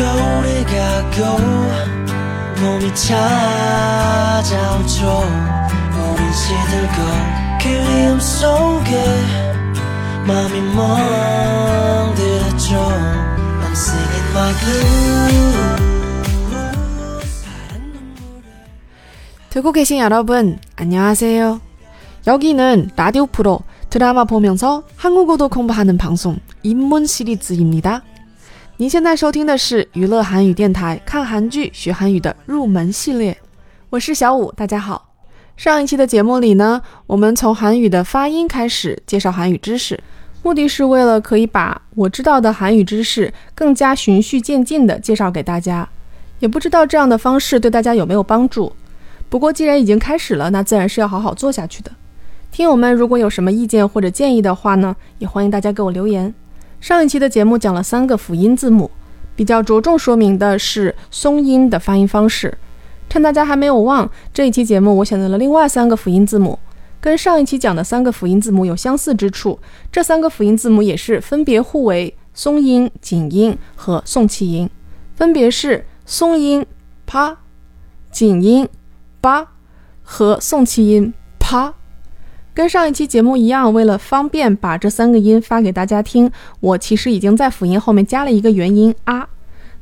겨울이 가고 봄이 찾아오죠 우린 시들고 그리움 속에 마음이 멍들었죠 I'm singing my blues 듣고 계신 여러분, 안녕하세요. 여기는 라디오 프로 드라마 보면서 한국어도 공부하는 방송 입문 시리즈입니다. 您现在收听的是娱乐韩语电台看韩剧学韩语的入门系列，我是小五，大家好。上一期的节目里呢，我们从韩语的发音开始介绍韩语知识，目的是为了可以把我知道的韩语知识更加循序渐进的介绍给大家。也不知道这样的方式对大家有没有帮助。不过既然已经开始了，那自然是要好好做下去的。听友们如果有什么意见或者建议的话呢，也欢迎大家给我留言。上一期的节目讲了三个辅音字母，比较着重说明的是松音的发音方式。趁大家还没有忘，这一期节目我选择了另外三个辅音字母，跟上一期讲的三个辅音字母有相似之处。这三个辅音字母也是分别互为松音、紧音和送气音，分别是松音啪、紧音。八和送气音啪，跟上一期节目一样，为了方便把这三个音发给大家听，我其实已经在辅音后面加了一个元音啊。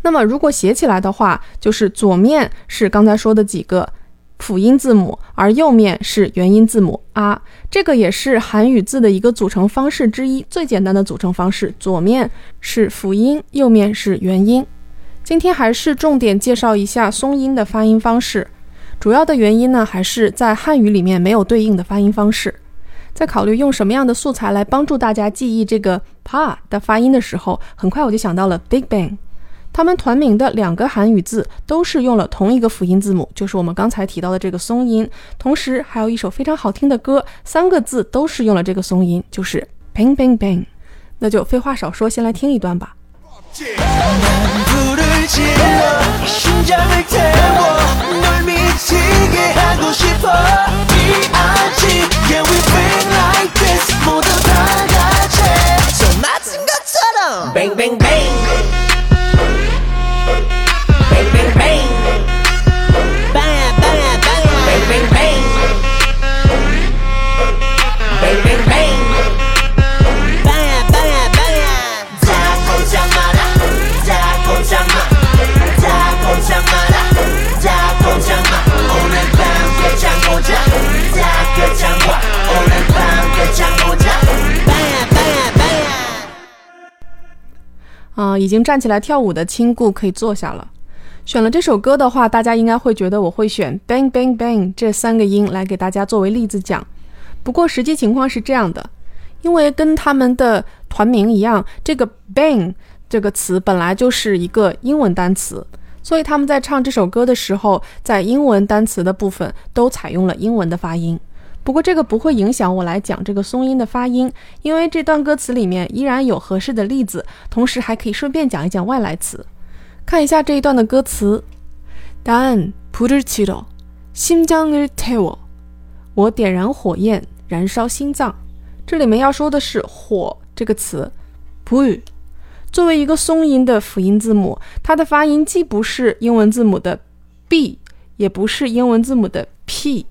那么如果写起来的话，就是左面是刚才说的几个辅音字母，而右面是元音字母啊。这个也是韩语字的一个组成方式之一，最简单的组成方式，左面是辅音，右面是元音。今天还是重点介绍一下松音的发音方式。主要的原因呢，还是在汉语里面没有对应的发音方式。在考虑用什么样的素材来帮助大家记忆这个 pa 的发音的时候，很快我就想到了 Big Bang。他们团名的两个韩语字都是用了同一个辅音字母，就是我们刚才提到的这个松音。同时还有一首非常好听的歌，三个字都是用了这个松音，就是 Bang Bang Bang。那就废话少说，先来听一段吧。 미치게 하고 싶어 이아지 Yeah we bring like this 모두 다 같이 손 맞은 것처럼 Bang bang bang 啊，已经站起来跳舞的亲故可以坐下了。选了这首歌的话，大家应该会觉得我会选 bang bang bang 这三个音来给大家作为例子讲。不过实际情况是这样的，因为跟他们的团名一样，这个 bang 这个词本来就是一个英文单词。所以他们在唱这首歌的时候，在英文单词的部分都采用了英文的发音。不过这个不会影响我来讲这个松音的发音，因为这段歌词里面依然有合适的例子，同时还可以顺便讲一讲外来词。看一下这一段的歌词：단불을지러심장을태워我点燃火焰，燃烧心脏。这里面要说的是“火”这个词，불作为一个松音的辅音字母，它的发音既不是英文字母的 b，也不是英文字母的 p。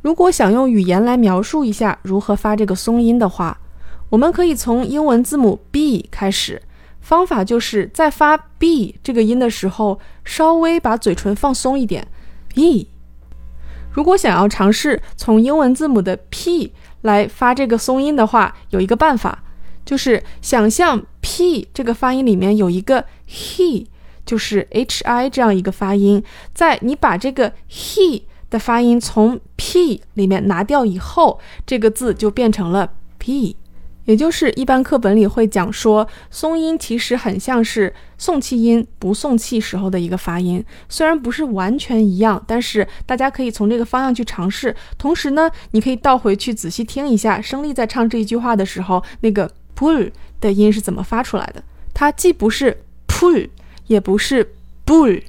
如果想用语言来描述一下如何发这个松音的话，我们可以从英文字母 b 开始。方法就是在发 b 这个音的时候，稍微把嘴唇放松一点。b。如果想要尝试从英文字母的 p 来发这个松音的话，有一个办法。就是想象 p 这个发音里面有一个 he，就是 h i 这样一个发音，在你把这个 he 的发音从 p 里面拿掉以后，这个字就变成了 p，也就是一般课本里会讲说，松音其实很像是送气音不送气时候的一个发音，虽然不是完全一样，但是大家可以从这个方向去尝试。同时呢，你可以倒回去仔细听一下，声丽在唱这一句话的时候那个。pu 的音是怎么发出来的？它既不是 pu，也不是 bu。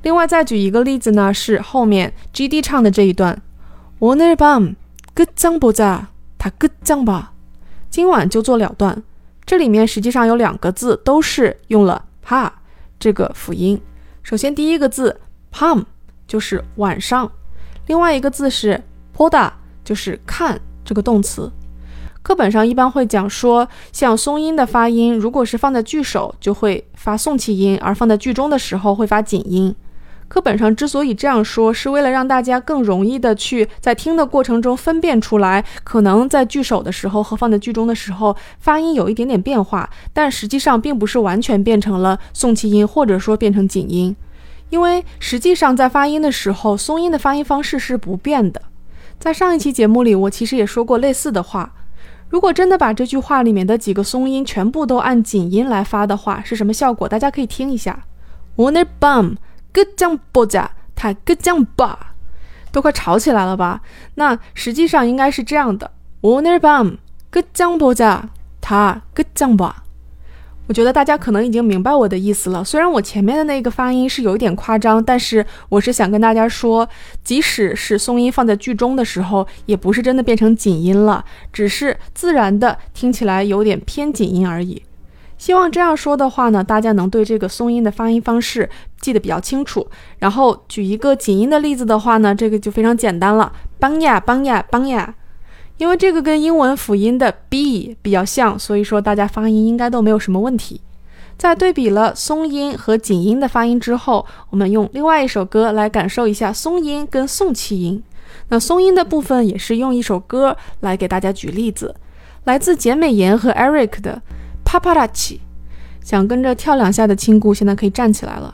另外再举一个例子呢，是后面 GD 唱的这一段。오늘밤끝장보자다끝장 봐。 今晚就做了断。这里面实际上有两个字都是用了 pa 这个辅音。首先第一个字 palm 就是晚上，另外一个字是 poda 就是看这个动词。课本上一般会讲说，像松音的发音，如果是放在句首，就会发送气音；而放在句中的时候，会发紧音。 课本上之所以这样说，是为了让大家更容易的去在听的过程中分辨出来，可能在句首的时候和放在句中的时候发音有一点点变化，但实际上并不是完全变成了送气音，或者说变成紧音。因为实际上在发音的时候，松音的发音方式是不变的。在上一期节目里，我其实也说过类似的话。如果真的把这句话里面的几个松音全部都按紧音来发的话，是什么效果？大家可以听一下。오 늘밤끝장보자다끝장 봐， 都快吵起来了吧？那实际上应该是这样的：오늘밤끝장보자다끝장 봐。 我觉得大家可能已经明白我的意思了。虽然我前面的那个发音是有一点夸张，但是我是想跟大家说，即使是松音放在句中的时候，也不是真的变成紧音了，只是自然的听起来有点偏紧音而已。 希望这样说的话呢，大家能对这个松音的发音方式记得比较清楚。然后举一个紧音的例子的话呢，这个就非常简单了，邦呀邦呀邦呀。因为这个跟英文辅音的 b 比较像，所以说大家发音应该都没有什么问题。在对比了松音和紧音的发音之后，我们用另外一首歌来感受一下松音跟送气音。那松音的部分也是用一首歌来给大家举例子，来自简美妍和 Eric 的啪啪哒起。想跟着跳两下的亲故，现在可以站起来了。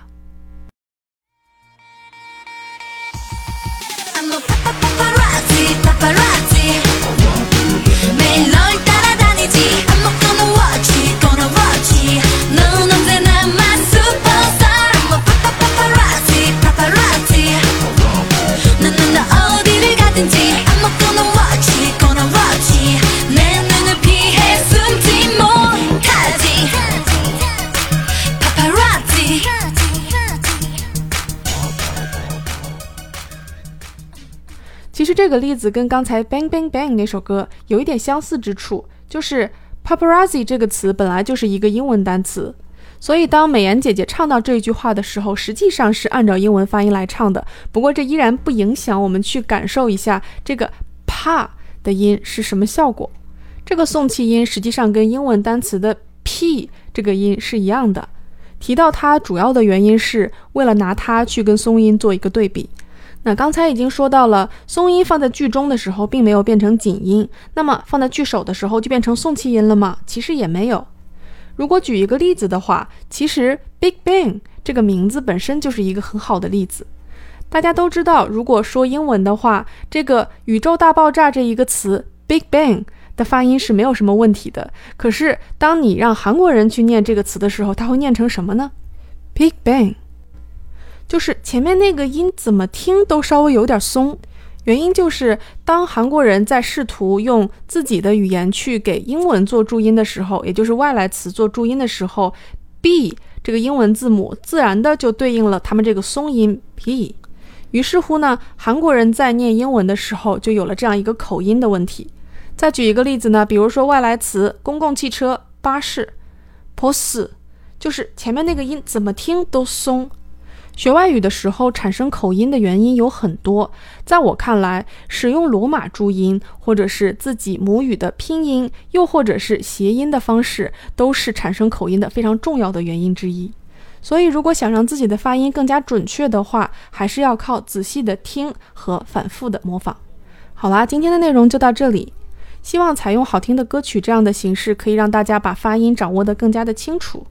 其实这个例子跟刚才 Bang Bang Bang 那首歌有一点相似之处，就是 paparazzi 这个词本来就是一个英文单词，所以当美颜姐姐唱到这一句话的时候，实际上是按照英文发音来唱的。不过这依然不影响我们去感受一下这个 pa 的音是什么效果。这个送气音实际上跟英文单词的 p 这个音是一样的。提到它主要的原因是为了拿它去跟松音做一个对比。那刚才已经说到了，松音放在句中的时候并没有变成紧音，那么放在句首的时候就变成送气音了吗？其实也没有。如果举一个例子的话，其实 Big Bang 这个名字本身就是一个很好的例子。大家都知道，如果说英文的话，这个宇宙大爆炸这一个词 Big Bang 的发音是没有什么问题的。可是当你让韩国人去念这个词的时候，他会念成什么呢？Big Bang。就是前面那个音怎么听都稍微有点松，原因就是当韩国人在试图用自己的语言去给英文做注音的时候，也就是外来词做注音的时候，b 这个英文字母自然的就对应了他们这个松音 p。于是乎呢，韩国人在念英文的时候就有了这样一个口音的问题。再举一个例子呢，比如说外来词公共汽车、巴士，pos，就是前面那个音怎么听都松。学外语的时候产生口音的原因有很多，在我看来，使用罗马注音，或者是自己母语的拼音，又或者是谐音的方式，都是产生口音的非常重要的原因之一。所以，如果想让自己的发音更加准确的话，还是要靠仔细的听和反复的模仿。好啦，今天的内容就到这里。希望采用好听的歌曲这样的形式，可以让大家把发音掌握得更加的清楚。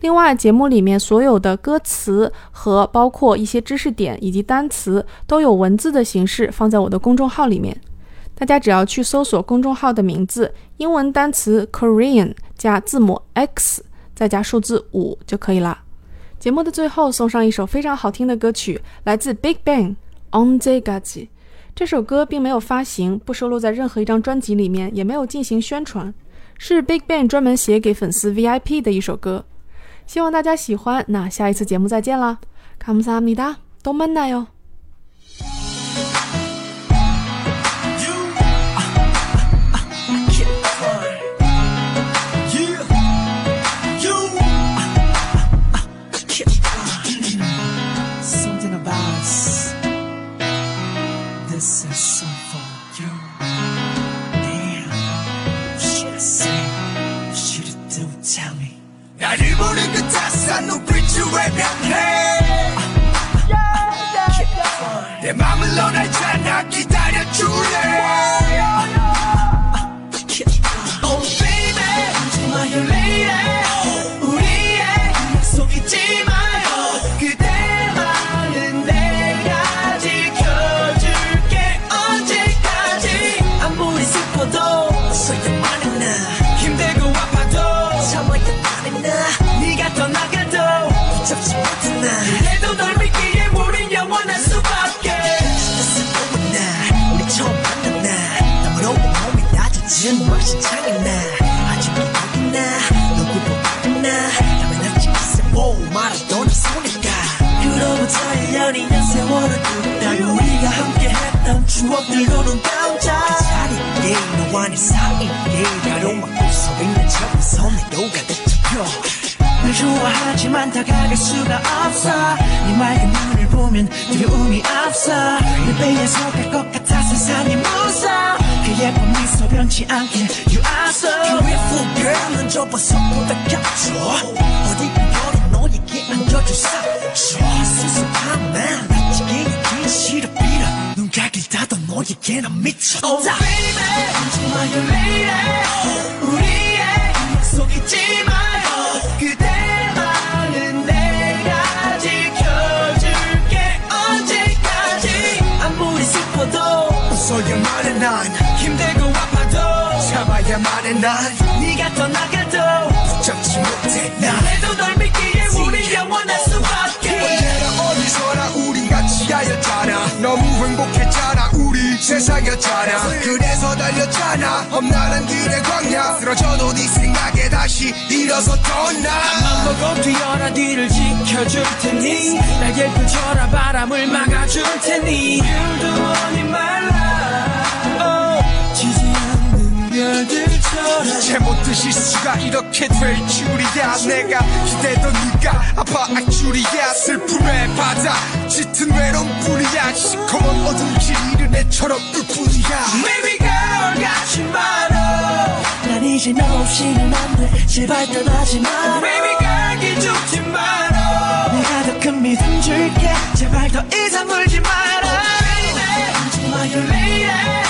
另外，节目里面所有的歌词和包括一些知识点以及单词都有文字的形式放在我的公众号里面。大家只要去搜索公众号的名字，英文单词 Korean 加字母 X 再加数字五就可以了。节目的最后送上一首非常好听的歌曲，来自 Big Bang On the Gaji。这首歌并没有发行，不收录在任何一张专辑里面，也没有进行宣传，是 Big Bang 专门写给粉丝 VIP 的一首歌。希望大家喜欢，那下一次节目再见啦！감사합니 다， 都만나 요。 좋아하지만 다가갈 수가 없어. 네 맑은 눈을 보면 두려움이 앞서 내 배에서 갈 것 같아 세상이 무서워. 그 예쁜 미소 변치 않게 You are so beautiful girl 넌 저번서보다 겹쳐. 어디 별이 너에게 안겨줄 사줘 수수한 난 나치게 얘기 싫어 빌어 눈 가길 닫아 너에게 난 미쳤다 Oh baby. 하지마 you lady 우리의 약속 잊지 마 아파도 참아야만 해난 네가 떠나가도 붙잡지 못해 난 해도 널 믿기에 우리 영원할 수밖에. 언제나 어디서나 우리 같이 하였잖아. 너무 행복했잖아 우리 세상이었잖아. 그래서 달렸잖아 험난한 길의 광야. 쓰러져도 네 생각에 다시 일어섰던 나. 보고 뛰어라 뒤를 지켜줄 테니. 날개 펼쳐라 바람을 막아줄 테니. The one in my life 제못듯이 수가 이렇게 될 줄이야. 내가 기대던 네가 아파할 줄이야. 슬픔의 바다 짙은 외로움 뿐이야. 시커먼 어둠 길 잃은 애처럼 울 뿐이야. Baby girl 가지 마라 난 이제 너 없이는 안돼. 제발 떠나지 마. Baby girl 기죽지 마라 내가 더 큰 믿음 줄게. 제발 더 이상 울지 마라 하지마 you lady 우리의